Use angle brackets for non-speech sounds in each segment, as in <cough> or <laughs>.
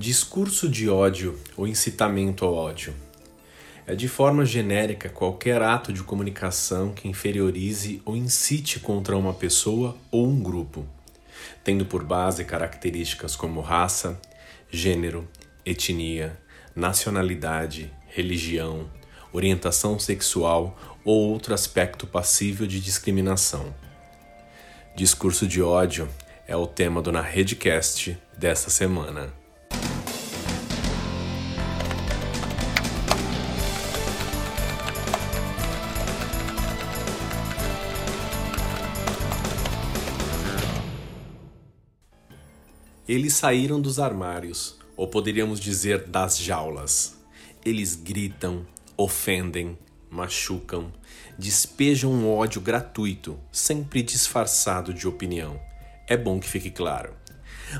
Discurso de ódio ou incitamento ao ódio é de forma genérica qualquer ato de comunicação que inferiorize ou incite contra uma pessoa ou um grupo, tendo por base características como raça, gênero, etnia, nacionalidade, religião, orientação sexual ou outro aspecto passível de discriminação. Discurso de ódio é o tema do Na Redcast desta semana. Eles saíram dos armários, ou poderíamos dizer das jaulas. Eles gritam, ofendem, machucam, despejam um ódio gratuito, sempre disfarçado de opinião. É bom que fique claro.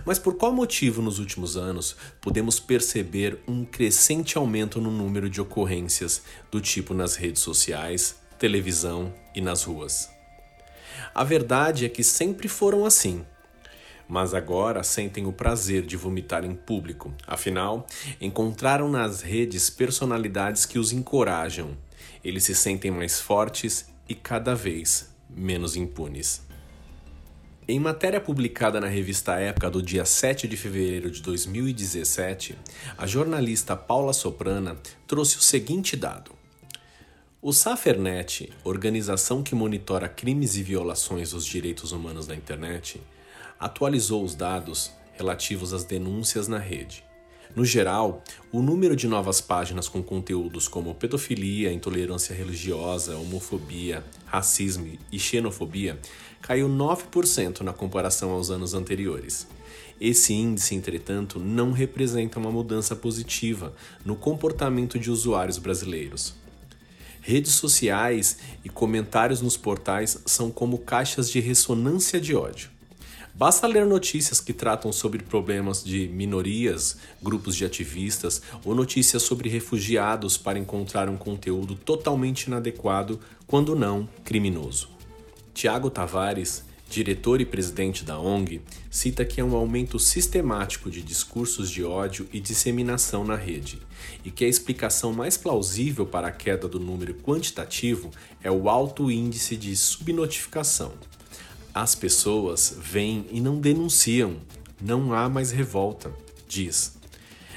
Mas por qual motivo nos últimos anos podemos perceber um crescente aumento no número de ocorrências do tipo nas redes sociais, televisão e nas ruas? A verdade é que sempre foram assim mas agora sentem o prazer de vomitar em público. Afinal, encontraram nas redes personalidades que os encorajam. Eles se sentem mais fortes e cada vez menos impunes. Em matéria publicada na revista Época do dia 7 de fevereiro de 2017, a jornalista Paula Soprana trouxe o seguinte dado. O Safernet, organização que monitora crimes e violações dos direitos humanos na internet, atualizou os dados relativos às denúncias na rede. No geral, o número de novas páginas com conteúdos como pedofilia, intolerância religiosa, homofobia, racismo e xenofobia caiu 9% na comparação aos anos anteriores. Esse índice, entretanto, não representa uma mudança positiva no comportamento de usuários brasileiros. Redes sociais e comentários nos portais são como caixas de ressonância de ódio. Basta ler notícias que tratam sobre problemas de minorias, grupos de ativistas ou notícias sobre refugiados para encontrar um conteúdo totalmente inadequado, quando não criminoso. Tiago Tavares, diretor e presidente da ONG, cita que há um aumento sistemático de discursos de ódio e disseminação na rede, e que a explicação mais plausível para a queda do número quantitativo é o alto índice de subnotificação. As pessoas vêm e não denunciam, não há mais revolta, diz.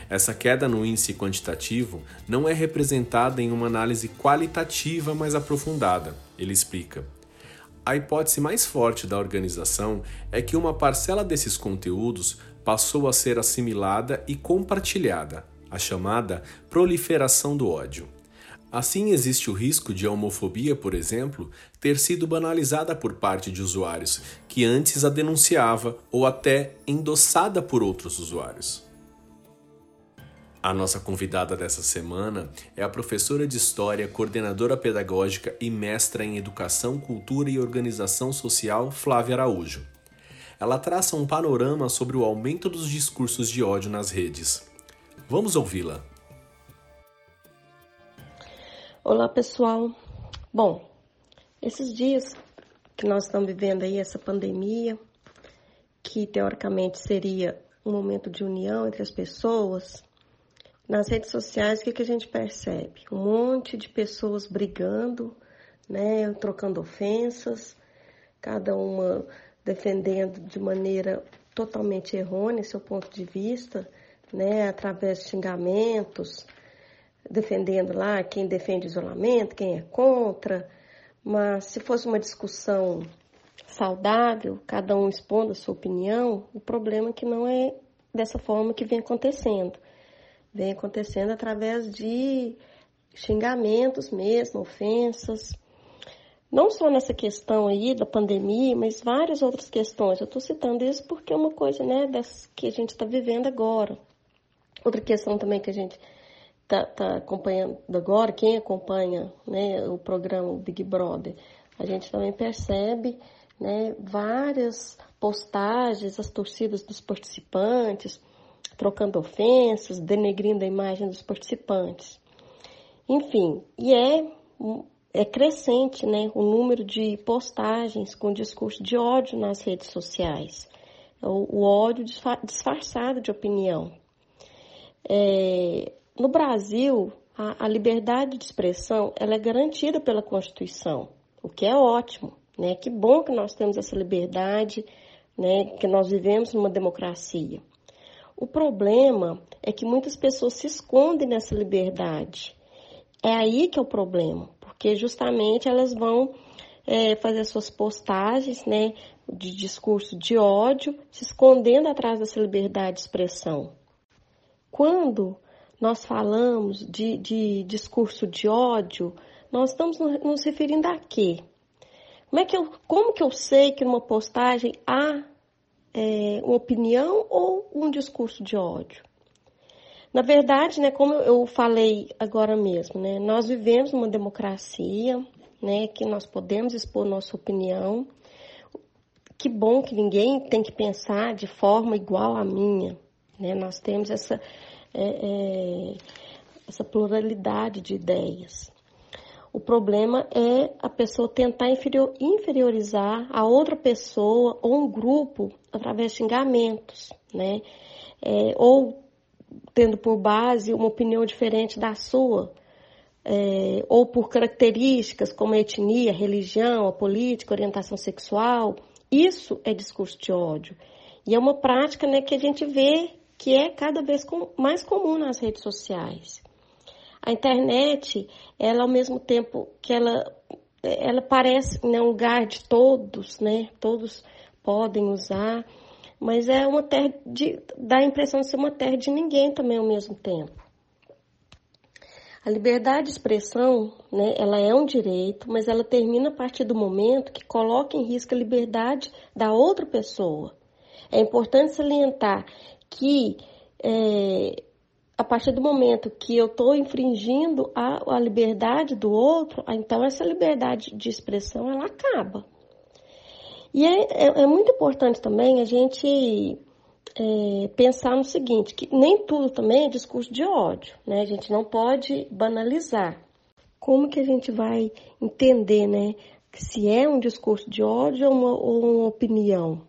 Essa queda no índice quantitativo não é representada em uma análise qualitativa mais aprofundada, ele explica. A hipótese mais forte da organização é que uma parcela desses conteúdos passou a ser assimilada e compartilhada, a chamada proliferação do ódio. Assim, existe o risco de a homofobia, por exemplo, ter sido banalizada por parte de usuários que antes a denunciava ou até endossada por outros usuários. A nossa convidada dessa semana é a professora de História, coordenadora pedagógica e mestra em Educação, Cultura e Organização Social, Flávia Araújo. Ela traça um panorama sobre o aumento dos discursos de ódio nas redes. Vamos ouvi-la. Olá pessoal. Bom, esses dias que nós estamos vivendo aí, essa pandemia, que teoricamente seria um momento de união entre as pessoas, nas redes sociais o que, que a gente percebe? Um monte de pessoas brigando, né, trocando ofensas, cada uma defendendo de maneira totalmente errônea seu ponto de vista, né, através de xingamentos, defendendo lá quem defende isolamento, quem é contra, mas se fosse uma discussão saudável, cada um expondo a sua opinião, o problema é que não é dessa forma que vem acontecendo. Vem acontecendo através de xingamentos mesmo, ofensas. Não só nessa questão aí da pandemia, mas várias outras questões. Eu estou citando isso porque é uma coisa né, das, que a gente está vivendo agora. Outra questão também que a gente está tá acompanhando agora, quem acompanha né, o programa Big Brother, a gente também percebe né, várias postagens, as torcidas dos participantes, trocando ofensas, denegrindo a imagem dos participantes. Enfim, e é, é crescente né, o número de postagens com discurso de ódio nas redes sociais. O, o ódio disfarçado de opinião. É, no Brasil, a, a, liberdade de expressão ela é garantida pela Constituição, o que é ótimo. Né? Que bom que nós temos essa liberdade, né? que nós vivemos numa democracia. O problema é que muitas pessoas se escondem nessa liberdade. É aí que é o problema, porque justamente elas vão é, fazer suas postagens né, de discurso de ódio, se escondendo atrás dessa liberdade de expressão. Quando nós falamos de, de discurso de ódio, nós estamos nos referindo a quê? Como, é que eu, como que eu sei que numa postagem há é, uma opinião ou um discurso de ódio? Na verdade, né, como eu falei agora mesmo, né, nós vivemos numa democracia, né, que nós podemos expor nossa opinião. Que bom que ninguém tem que pensar de forma igual à minha, né? Nós temos essa é, é, essa pluralidade de ideias. O problema é a pessoa tentar inferior, inferiorizar a outra pessoa ou um grupo através de xingamentos, né? É, ou tendo por base uma opinião diferente da sua, é, ou por características como a etnia, a religião, a política, a orientação sexual. Isso é discurso de ódio. E é uma prática né, que a gente vê que é cada vez mais comum nas redes sociais. A internet, ela ao mesmo tempo que ela, ela parece né, um lugar de todos, né? Todos podem usar, mas é uma terra de, dá a impressão de ser uma terra de ninguém também ao mesmo tempo. A liberdade de expressão, né, ela é um direito, mas ela termina a partir do momento que coloca em risco a liberdade da outra pessoa. É importante salientar que é, a partir do momento que eu estou infringindo a, a liberdade do outro, então essa liberdade de expressão ela acaba. E é, é, é muito importante também a gente é, pensar no seguinte, que nem tudo também é discurso de ódio, né? A gente não pode banalizar. Como que a gente vai entender, né, se é um discurso de ódio ou uma, ou uma opinião?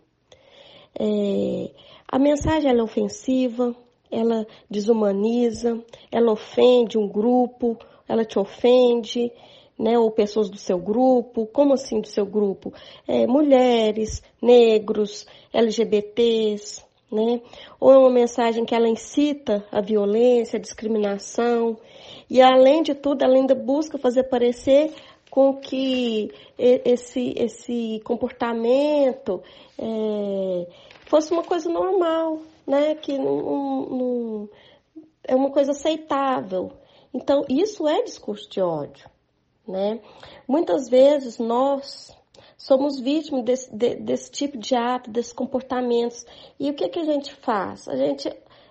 É, a mensagem é ofensiva, ela desumaniza, ela ofende um grupo, ela te ofende, né, ou pessoas do seu grupo, como assim do seu grupo? É, mulheres, negros, LGBTs, né? Ou é uma mensagem que ela incita a violência, a discriminação, e além de tudo, ela ainda busca fazer parecer com que esse, esse comportamento é, fosse uma coisa normal, né? Que não, não, é uma coisa aceitável. Então, isso é discurso de ódio, né? Muitas vezes nós somos vítimas desse, de, desse tipo de ato, desses comportamentos. E o que, que a gente faz? A gente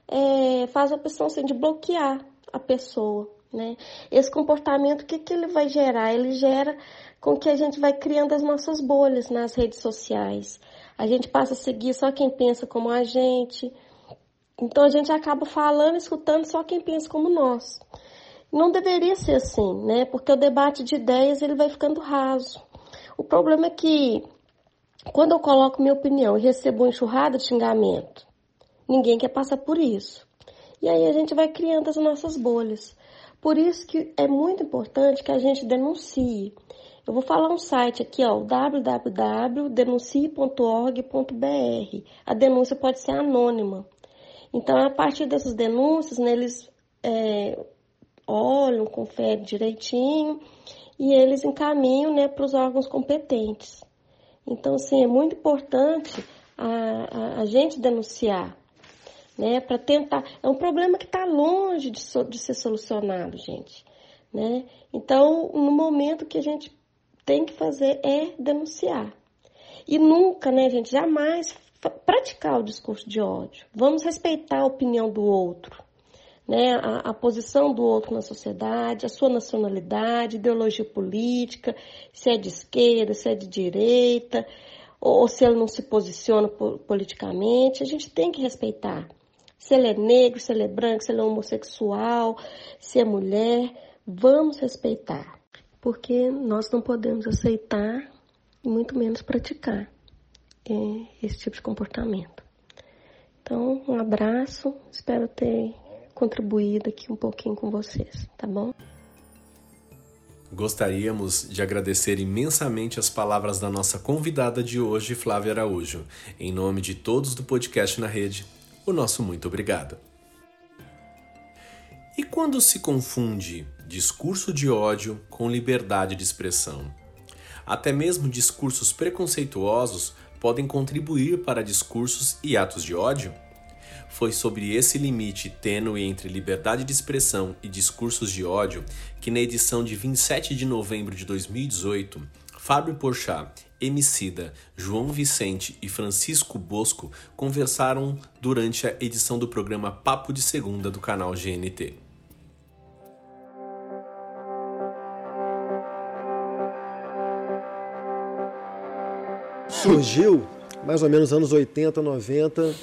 é, faz a opção assim, de bloquear a pessoa. Né? Esse comportamento, o que, que ele vai gerar? Ele gera com que a gente vai criando as nossas bolhas nas redes sociais. A gente passa a seguir só quem pensa como a gente. Então a gente acaba falando, escutando só quem pensa como nós. Não deveria ser assim, né? Porque o debate de ideias ele vai ficando raso. O problema é que quando eu coloco minha opinião e recebo uma enxurrada de xingamento, ninguém quer passar por isso. E aí a gente vai criando as nossas bolhas. Por isso que é muito importante que a gente denuncie. Eu vou falar um site aqui, ó, www.denuncie.org.br. A denúncia pode ser anônima. Então, a partir dessas denúncias, né, eles é, olham, conferem direitinho e eles encaminham né, para os órgãos competentes. Então, assim, é muito importante a, a, a gente denunciar, né, para tentar. É um problema que está longe de, so, de ser solucionado, gente. Né? Então, no momento que a gente tem que fazer é denunciar. E nunca, né, gente, jamais praticar o discurso de ódio. Vamos respeitar a opinião do outro né, a, a, posição do outro na sociedade, a sua nacionalidade, ideologia política, se é de esquerda, se é de direita, ou, ou se ele não se posiciona politicamente, a gente tem que respeitar. Se ele é negro, se ele é branco, se ele é homossexual, se é mulher, vamos respeitar. Porque nós não podemos aceitar e muito menos praticar é, esse tipo de comportamento. Então, um abraço, espero ter contribuir daqui um pouquinho com vocês, tá bom? Gostaríamos de agradecer imensamente as palavras da nossa convidada de hoje, Flávia Araújo. Em nome de todos do podcast na rede, o nosso muito obrigado. E quando se confunde discurso de ódio com liberdade de expressão? Até mesmo discursos preconceituosos podem contribuir para discursos e atos de ódio? Foi sobre esse limite tênue entre liberdade de expressão e discursos de ódio que, na edição de 27 de novembro de 2018, Fábio Porchat, Emicida, João Vicente e Francisco Bosco conversaram durante a edição do programa Papo de Segunda do canal GNT. Surgiu mais ou menos anos 80, 90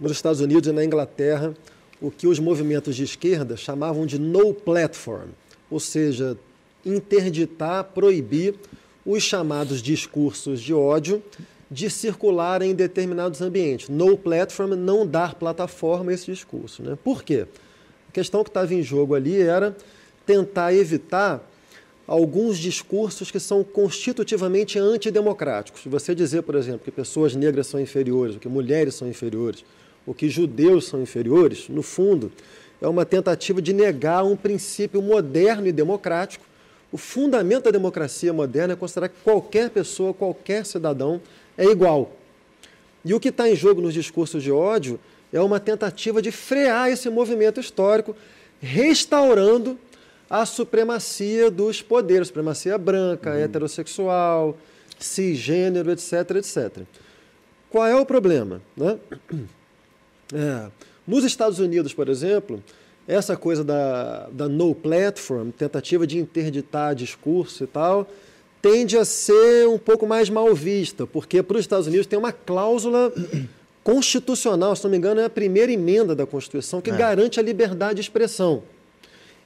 nos Estados Unidos e na Inglaterra o que os movimentos de esquerda chamavam de no platform, ou seja, interditar, proibir os chamados discursos de ódio de circular em determinados ambientes. No platform, não dar plataforma a esse discurso. Né? Por quê? A questão que estava em jogo ali era tentar evitar alguns discursos que são constitutivamente antidemocráticos. Você dizer, por exemplo, que pessoas negras são inferiores, que mulheres são inferiores, ou que judeus são inferiores, no fundo, é uma tentativa de negar um princípio moderno e democrático. O fundamento da democracia moderna é considerar que qualquer pessoa, qualquer cidadão é igual. E o que está em jogo nos discursos de ódio é uma tentativa de frear esse movimento histórico, restaurando a supremacia dos poderes, supremacia branca, uhum. heterossexual, cisgênero, etc, etc. Qual é o problema? Né? É. Nos Estados Unidos, por exemplo, essa coisa da, da no platform, tentativa de interditar discurso e tal, tende a ser um pouco mais mal vista, porque para os Estados Unidos tem uma cláusula constitucional, se não me engano, é a primeira emenda da Constituição que é. garante a liberdade de expressão.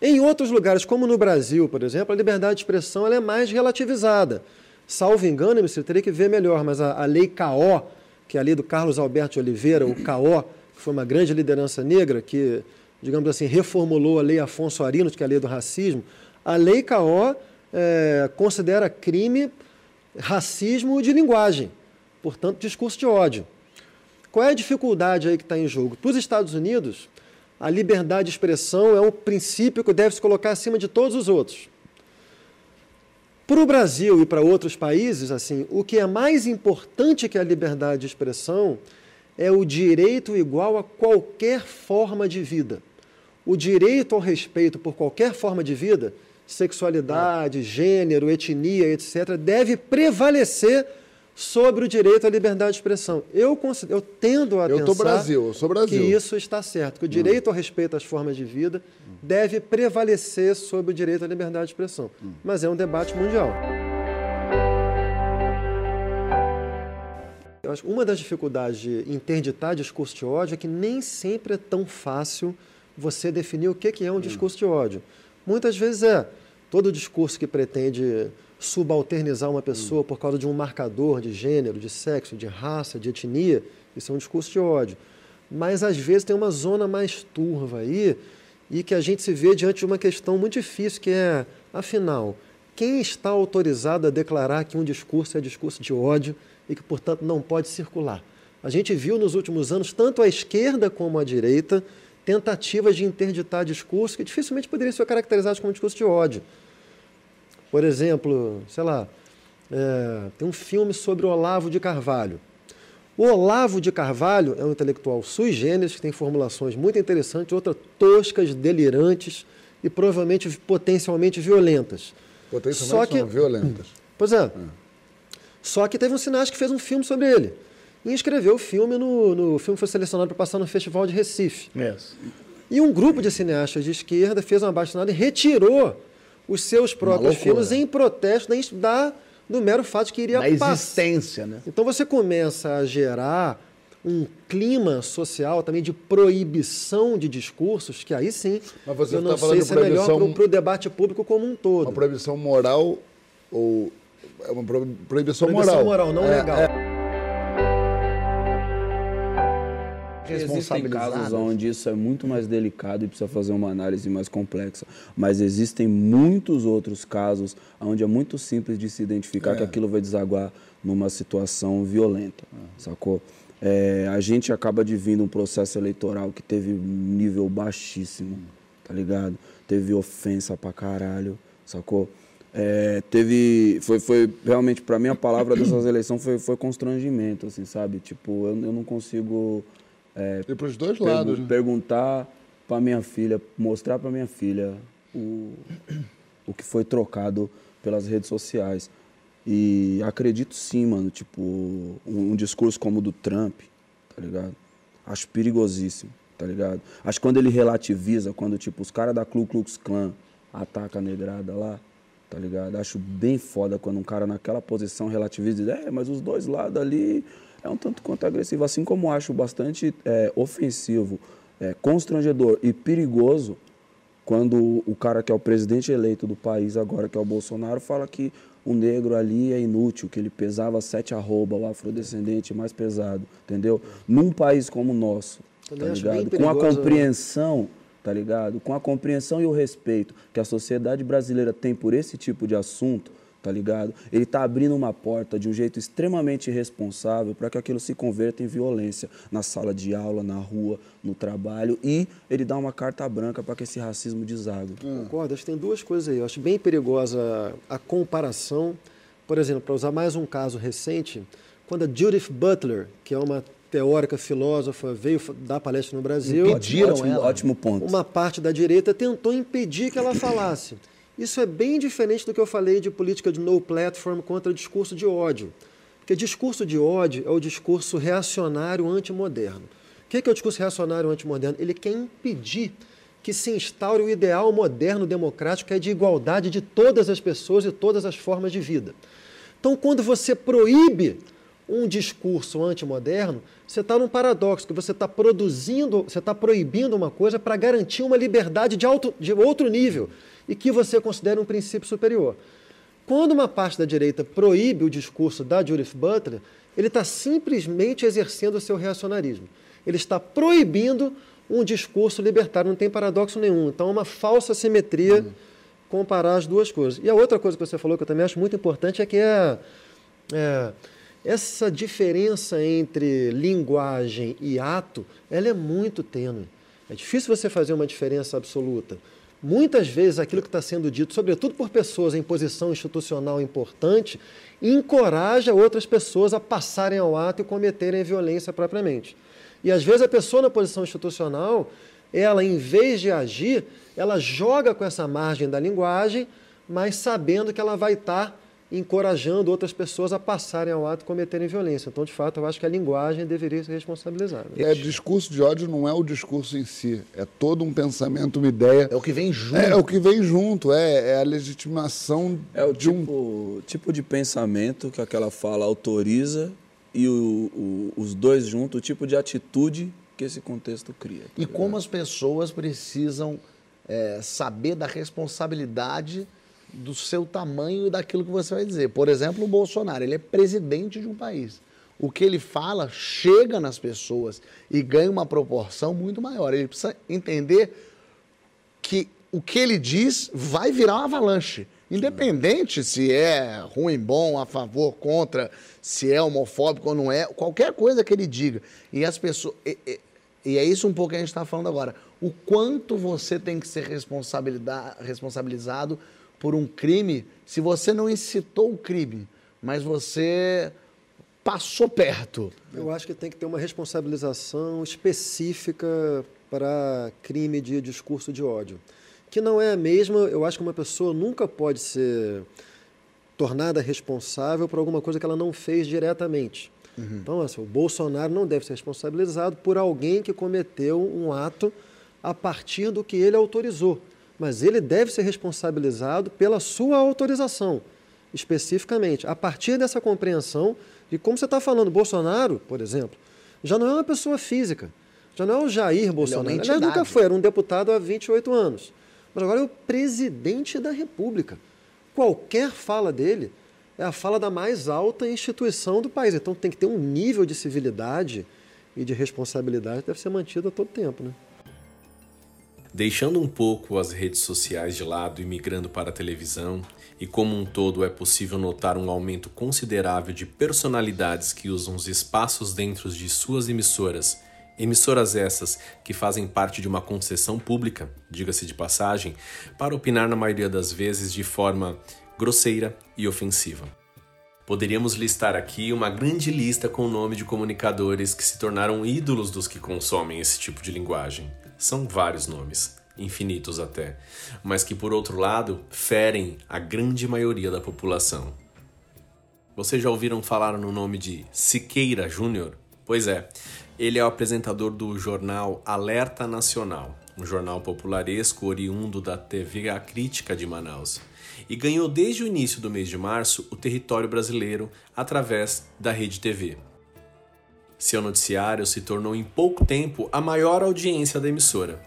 Em outros lugares, como no Brasil, por exemplo, a liberdade de expressão ela é mais relativizada. Salvo engano, você teria que ver melhor, mas a, a lei CAO, que é a lei do Carlos Alberto de Oliveira, o CAO, que foi uma grande liderança negra, que, digamos assim, reformulou a lei Afonso Arinos, que é a lei do racismo, a lei CAO é, considera crime racismo de linguagem, portanto, discurso de ódio. Qual é a dificuldade aí que está em jogo? Para os Estados Unidos, a liberdade de expressão é um princípio que deve se colocar acima de todos os outros. Para o Brasil e para outros países, assim, o que é mais importante que a liberdade de expressão é o direito igual a qualquer forma de vida. O direito ao respeito por qualquer forma de vida, sexualidade, gênero, etnia, etc., deve prevalecer sobre o direito à liberdade de expressão. Eu, considero, eu tendo a eu pensar Brasil, eu sou Brasil. que isso está certo, que o direito hum. ao respeito às formas de vida hum. deve prevalecer sobre o direito à liberdade de expressão. Hum. Mas é um debate mundial. Eu acho que uma das dificuldades de interditar discurso de ódio é que nem sempre é tão fácil você definir o que é um discurso de ódio. Muitas vezes é todo discurso que pretende subalternizar uma pessoa por causa de um marcador de gênero, de sexo, de raça, de etnia, isso é um discurso de ódio. Mas às vezes tem uma zona mais turva aí e que a gente se vê diante de uma questão muito difícil que é, afinal, quem está autorizado a declarar que um discurso é discurso de ódio e que, portanto, não pode circular. A gente viu nos últimos anos, tanto a esquerda como a direita, tentativas de interditar discursos que dificilmente poderiam ser caracterizados como discurso de ódio. Por exemplo, sei lá, é, tem um filme sobre Olavo de Carvalho. O Olavo de Carvalho é um intelectual sui generis, que tem formulações muito interessantes, outras toscas, delirantes e provavelmente potencialmente violentas. Potencialmente Só que, violentas. Pois é. é. Só que teve um cineasta que fez um filme sobre ele. E escreveu o filme no, no o filme foi selecionado para passar no Festival de Recife. Yes. E um grupo de cineastas de esquerda fez uma bastonada e retirou os seus próprios filmes em protesto da, do mero fato de que iria da existência, né? Então você começa a gerar um clima social também de proibição de discursos, que aí sim, Mas você eu não tá sei se é melhor para o debate público como um todo. Uma proibição moral ou é uma proibição, proibição moral. moral, não é, legal. É... Existem casos responsabilizadas. onde isso é muito mais delicado e precisa fazer uma análise mais complexa. Mas existem muitos outros casos onde é muito simples de se identificar que aquilo vai desaguar numa situação violenta, sacou? É, a gente acaba de vir num processo eleitoral que teve um nível baixíssimo, tá ligado? Teve ofensa pra caralho, sacou? É, teve, foi, foi realmente, pra mim a palavra dessas eleições foi, foi constrangimento, assim, sabe? Tipo, eu, eu não consigo é, E pros dois pergu- lados, né? perguntar pra minha filha, mostrar pra minha filha o, o que foi trocado pelas redes sociais. E acredito sim, mano, tipo, um, um discurso como o do Trump, tá ligado? Acho perigosíssimo, tá ligado? Acho que quando ele relativiza, quando, tipo, os caras da Ku Klux Klan atacam a negrada lá, tá ligado? Acho bem foda quando um cara naquela posição relativiza e diz, é, mas os dois lados ali é um tanto quanto agressivo. Assim como acho bastante é, ofensivo, é, constrangedor e perigoso quando o cara que é o presidente eleito do país agora, que é o Bolsonaro, fala que o negro ali é inútil, que ele pesava sete arroba, o afrodescendente mais pesado, entendeu? Num país como o nosso, Também tá ligado? Com a né? compreensão, tá ligado? Com a compreensão e o respeito que a sociedade brasileira tem por esse tipo de assunto, tá ligado? Ele tá abrindo uma porta de um jeito extremamente irresponsável para que aquilo se converta em violência na sala de aula, na rua, no trabalho e ele dá uma carta branca para que esse racismo desague. Concordo, acho que tem duas coisas aí. Eu acho bem perigosa a comparação. Por exemplo, para usar mais um caso recente, quando a Judith Butler, que é uma teórica, filósofa, veio dar palestra no Brasil, Impediram ótimo, ela. ótimo ponto. uma parte da direita tentou impedir que ela falasse. Isso é bem diferente do que eu falei de política de no platform contra discurso de ódio. Porque discurso de ódio é o discurso reacionário antimoderno. O que é o discurso reacionário antimoderno? Ele quer impedir que se instaure o ideal moderno democrático que é de igualdade de todas as pessoas e todas as formas de vida. Então, quando você proíbe um discurso antimoderno, você está num paradoxo, que você está produzindo, você está proibindo uma coisa para garantir uma liberdade de, alto, de outro nível e que você considera um princípio superior. Quando uma parte da direita proíbe o discurso da Judith Butler, ele está simplesmente exercendo o seu reacionarismo. Ele está proibindo um discurso libertário, não tem paradoxo nenhum. Então, é uma falsa simetria comparar as duas coisas. E a outra coisa que você falou, que eu também acho muito importante, é que é, é, essa diferença entre linguagem e ato, ela é muito tênue. É difícil você fazer uma diferença absoluta. Muitas vezes aquilo que está sendo dito, sobretudo por pessoas em posição institucional importante, encoraja outras pessoas a passarem ao ato e cometerem violência propriamente. E às vezes a pessoa na posição institucional, ela em vez de agir, ela joga com essa margem da linguagem, mas sabendo que ela vai estar encorajando outras pessoas a passarem ao ato e cometerem violência. Então, de fato, eu acho que a linguagem deveria ser responsabilizada. É, discurso de ódio não é o discurso em si, é todo um pensamento, uma ideia. É o que vem junto. É, é o que vem junto, é, é a legitimação É o de um. tipo, tipo de pensamento que aquela fala autoriza e o- o- os dois juntos, o tipo de atitude que esse contexto cria. tá E como as pessoas precisam é, saber da responsabilidade do seu tamanho e daquilo que você vai dizer. Por exemplo, o Bolsonaro, ele é presidente de um país. O que ele fala chega nas pessoas e ganha uma proporção muito maior. Ele precisa entender que o que ele diz vai virar uma avalanche. Independente se é ruim, bom, a favor, contra, se é homofóbico ou não é, qualquer coisa que ele diga. E as pessoas. E, e- e é isso um pouco que a gente está falando agora. O quanto você tem que ser responsabilizado por um crime se você não incitou o crime, mas você passou perto. Eu acho que tem que ter uma responsabilização específica para crime de discurso de ódio. Que não é a mesma, eu acho que uma pessoa nunca pode ser tornada responsável por alguma coisa que ela não fez diretamente. Então, assim, o Bolsonaro não deve ser responsabilizado por alguém que cometeu um ato a partir do que ele autorizou. Mas ele deve ser responsabilizado pela sua autorização, especificamente. A partir dessa compreensão de como você está falando, Bolsonaro, por exemplo, já não é uma pessoa física, já não é o Jair Bolsonaro. Aliás, nunca entidade. foi, era um deputado há 28 anos. Mas agora é o presidente da República. Qualquer fala dele é a fala da mais alta instituição do país. Então tem que ter um nível de civilidade e de responsabilidade deve ser mantida a todo tempo. Né? Deixando um pouco as redes sociais de lado e migrando para a televisão, e como um todo é possível notar um aumento considerável de personalidades que usam os espaços dentro de suas emissoras, emissoras essas que fazem parte de uma concessão pública, diga-se de passagem, para opinar na maioria das vezes de forma grosseira e ofensiva. Poderíamos listar aqui uma grande lista com o nome de comunicadores que se tornaram ídolos dos que consomem esse tipo de linguagem. São vários nomes, infinitos até, mas que por outro lado ferem a grande maioria da população. Vocês já ouviram falar no nome de Siqueira Júnior? Pois é, ele é o apresentador do jornal Alerta Nacional, um jornal popularesco oriundo da TV A Crítica de Manaus, e ganhou desde o início do mês de março o território brasileiro através da Rede TV. Seu noticiário se tornou em pouco tempo a maior audiência da emissora.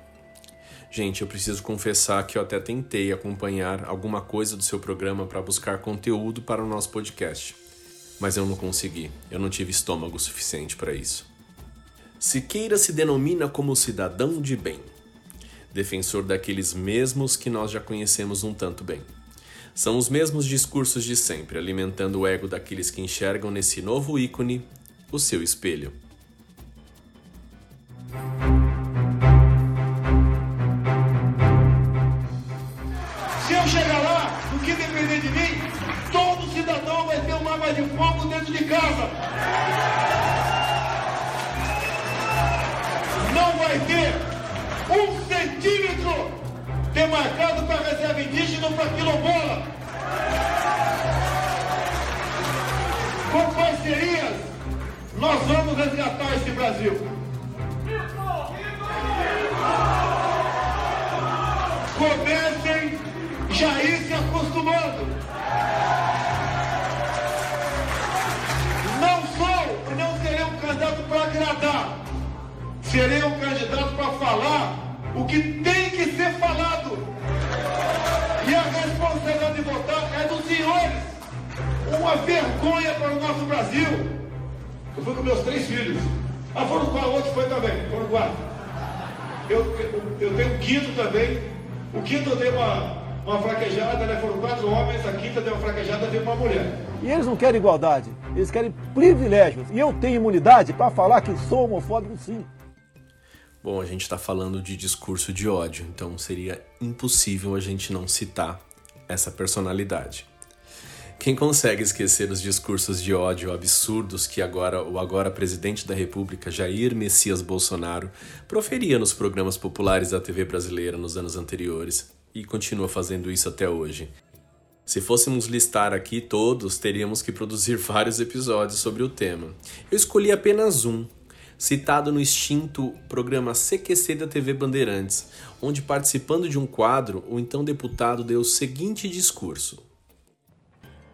Gente, eu preciso confessar que eu até tentei acompanhar alguma coisa do seu programa para buscar conteúdo para o nosso podcast, mas eu não consegui, eu não tive estômago suficiente para isso. Siqueira se denomina como cidadão de bem, defensor daqueles mesmos que nós já conhecemos um tanto bem. São os mesmos discursos de sempre, alimentando o ego daqueles que enxergam nesse novo ícone o seu espelho. Se eu chegar lá, no que depender de mim, todo cidadão vai ter uma arma de fogo dentro de casa. Não vai ter um centímetro demarcado para reserva indígena ou para quilombola. Com parcerias nós vamos resgatar esse Brasil. Comecem já ir se acostumando. Não sou e não serei um candidato para agradar. Serei um candidato para falar o que tem que ser falado. E a responsabilidade de votar é dos senhores. Uma vergonha para o nosso Brasil. Eu fui com meus três filhos. Ah, foram com a outra foi também, foram quatro. Eu, eu, eu tenho um quinto também. O quinto eu dei uma, uma fraquejada, né? Foram quatro homens, a quinta deu uma fraquejada, veio uma mulher. E eles não querem igualdade, eles querem privilégios. E eu tenho imunidade para falar que sou homofóbico sim. Bom, a gente está falando de discurso de ódio, então seria impossível a gente não citar essa personalidade. Quem consegue esquecer os discursos de ódio absurdos que agora o agora presidente da República, Jair Messias Bolsonaro, proferia nos programas populares da TV brasileira nos anos anteriores e continua fazendo isso até hoje? Se fôssemos listar aqui todos, teríamos que produzir <laughs> vários episódios sobre o tema. Eu escolhi apenas um, citado no extinto programa CQC da TV Bandeirantes, onde, participando de um quadro, o então deputado deu o seguinte discurso.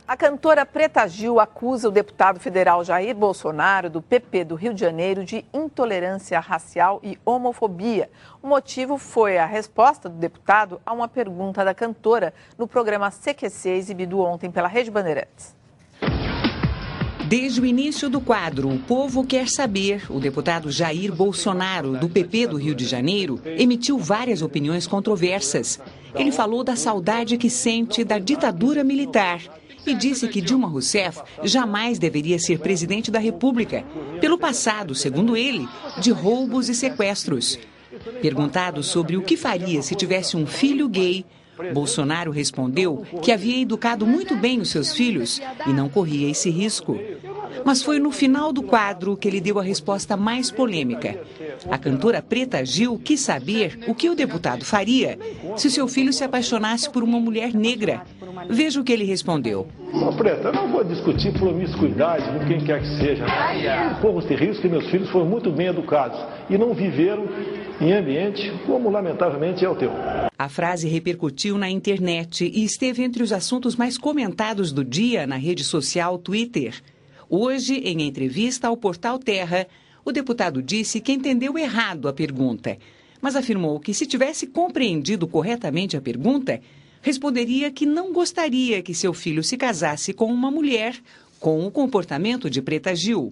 A cantora Preta Gil acusa o deputado federal Jair Bolsonaro, do PP do Rio de Janeiro, de intolerância racial e homofobia. O motivo foi a resposta do deputado a uma pergunta da cantora no programa CQC exibido ontem pela Rede Bandeirantes. Desde o início do quadro O Povo Quer Saber, o deputado Jair Bolsonaro, do PP do Rio de Janeiro, emitiu várias opiniões controversas. Ele falou da saudade que sente da ditadura militar e disse que Dilma Rousseff jamais deveria ser presidente da República, pelo passado, segundo ele, de roubos e sequestros. Perguntado sobre o que faria se tivesse um filho gay, Bolsonaro respondeu que havia educado muito bem os seus filhos e não corria esse risco. Mas foi no final do quadro que ele deu a resposta mais polêmica. A cantora Preta Gil quis saber o que o deputado faria se seu filho se apaixonasse por uma mulher negra. Veja o que ele respondeu. Ô, Preta, não vou discutir promiscuidade com quem quer que seja. Corro esse risco que meus filhos foram muito bem educados e não viveram em ambiente como, lamentavelmente, é o teu. A frase repercutiu na internet e esteve entre os assuntos mais comentados do dia na rede social Twitter. Hoje, em entrevista ao portal Terra, o deputado disse que entendeu errado a pergunta, mas afirmou que se tivesse compreendido corretamente a pergunta, responderia que não gostaria que seu filho se casasse com uma mulher com o comportamento de Preta Gil.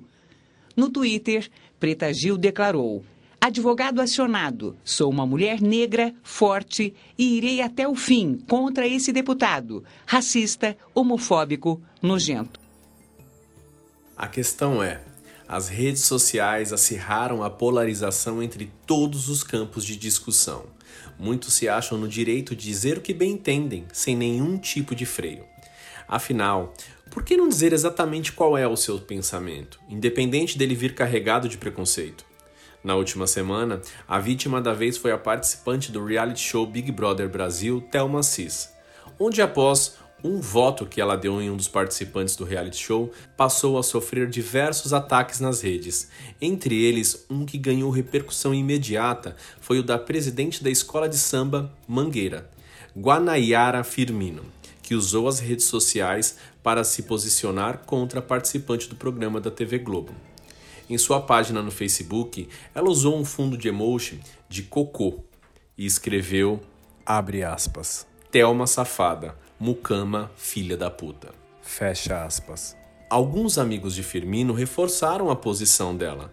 No Twitter, Preta Gil declarou: Advogado acionado, sou uma mulher negra, forte e irei até o fim contra esse deputado, racista, homofóbico, nojento. A questão é: as redes sociais acirraram a polarização entre todos os campos de discussão. Muitos se acham no direito de dizer o que bem entendem, sem nenhum tipo de freio. Afinal, por que não dizer exatamente qual é o seu pensamento, independente dele vir carregado de preconceito? Na última semana, a vítima da vez foi a participante do reality show Big Brother Brasil, Thelma Cis, onde após um voto que ela deu em um dos participantes do reality show, passou a sofrer diversos ataques nas redes. Entre eles, um que ganhou repercussão imediata foi o da presidente da escola de samba Mangueira, Guanayara Firmino, que usou as redes sociais para se posicionar contra a participante do programa da TV Globo. Em sua página no Facebook, ela usou um fundo de emoji de cocô e escreveu, abre aspas, Thelma safada, mucama filha da puta. Fecha aspas. Alguns amigos de Firmino reforçaram a posição dela.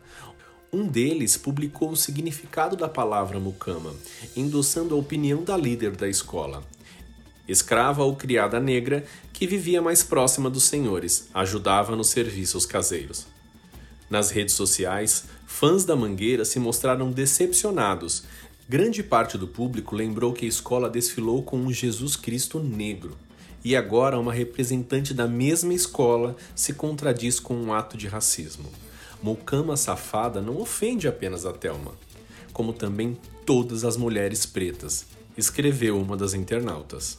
Um deles publicou o significado da palavra mucama, endossando a opinião da líder da escola. Escrava ou criada negra que vivia mais próxima dos senhores, ajudava nos serviços caseiros. Nas redes sociais, fãs da Mangueira se mostraram decepcionados. Grande parte do público lembrou que a escola desfilou com um Jesus Cristo negro. E agora uma representante da mesma escola se contradiz com um ato de racismo. Mocama safada não ofende apenas a Thelma, como também todas as mulheres pretas, escreveu uma das internautas.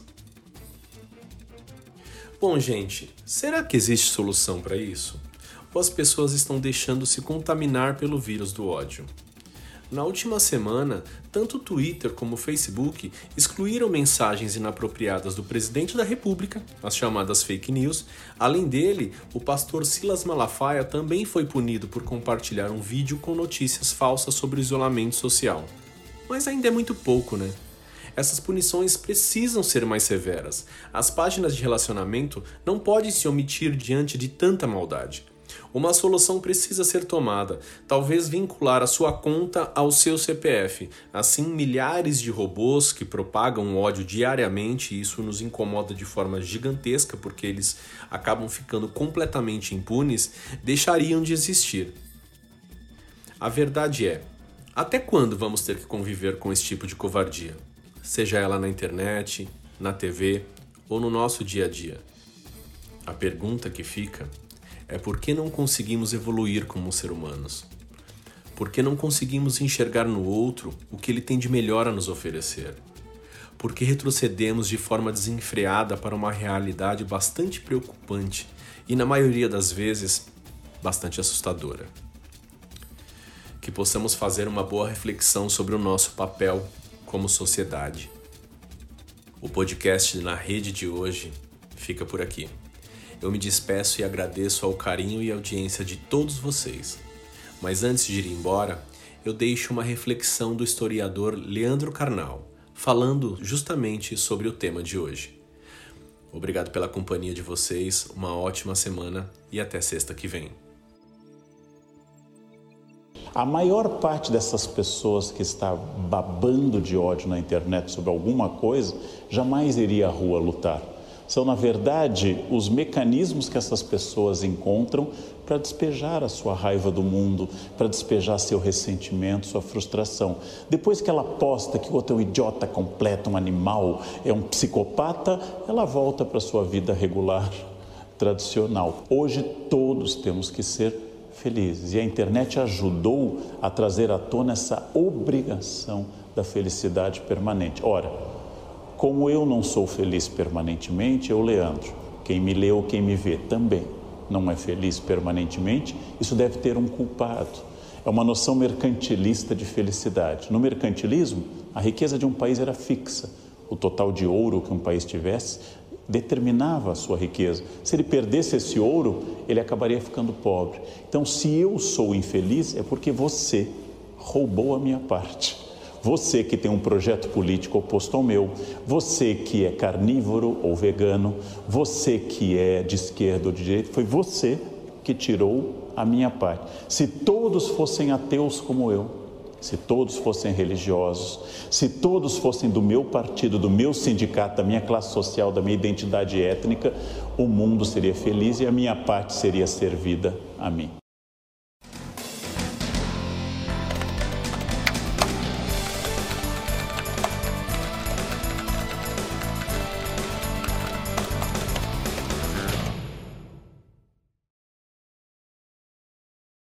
Bom, gente, será que existe solução para isso? ou as pessoas estão deixando se contaminar pelo vírus do ódio. Na última semana, tanto o Twitter como o Facebook excluíram mensagens inapropriadas do presidente da República, as chamadas fake news. Além dele, o pastor Silas Malafaia também foi punido por compartilhar um vídeo com notícias falsas sobre o isolamento social. Mas ainda é muito pouco, né? Essas punições precisam ser mais severas. As páginas de relacionamento não podem se omitir diante de tanta maldade. Uma solução precisa ser tomada, talvez vincular a sua conta ao seu CPF. Assim, milhares de robôs que propagam ódio diariamente, e isso nos incomoda de forma gigantesca porque eles acabam ficando completamente impunes, deixariam de existir. A verdade é: até quando vamos ter que conviver com esse tipo de covardia? Seja ela na internet, na TV ou no nosso dia a dia. A pergunta que fica é por que não conseguimos evoluir como ser humanos? Por que não conseguimos enxergar no outro o que ele tem de melhor a nos oferecer? Por que retrocedemos de forma desenfreada para uma realidade bastante preocupante e, na maioria das vezes, bastante assustadora? Que possamos fazer uma boa reflexão sobre o nosso papel como sociedade. O podcast na rede de hoje fica por aqui. Eu me despeço e agradeço ao carinho e audiência de todos vocês. Mas antes de ir embora, eu deixo uma reflexão do historiador Leandro Carnal, falando justamente sobre o tema de hoje. Obrigado pela companhia de vocês, uma ótima semana e até sexta que vem. A maior parte dessas pessoas que está babando de ódio na internet sobre alguma coisa jamais iria à rua lutar são, na verdade, os mecanismos que essas pessoas encontram para despejar a sua raiva do mundo, para despejar seu ressentimento, sua frustração. Depois que ela posta que o outro é um idiota completo, um animal, é um psicopata, ela volta para a sua vida regular, <laughs> tradicional. Hoje todos temos que ser felizes e a internet ajudou a trazer à tona essa obrigação da felicidade permanente. Ora, como eu não sou feliz permanentemente, eu, Leandro, quem me lê ou quem me vê também não é feliz permanentemente, isso deve ter um culpado. É uma noção mercantilista de felicidade. No mercantilismo, a riqueza de um país era fixa. O total de ouro que um país tivesse determinava a sua riqueza. Se ele perdesse esse ouro, ele acabaria ficando pobre. Então, se eu sou infeliz, é porque você roubou a minha parte. Você que tem um projeto político oposto ao meu, você que é carnívoro ou vegano, você que é de esquerda ou de direita, foi você que tirou a minha parte. Se todos fossem ateus como eu, se todos fossem religiosos, se todos fossem do meu partido, do meu sindicato, da minha classe social, da minha identidade étnica, o mundo seria feliz e a minha parte seria servida a mim.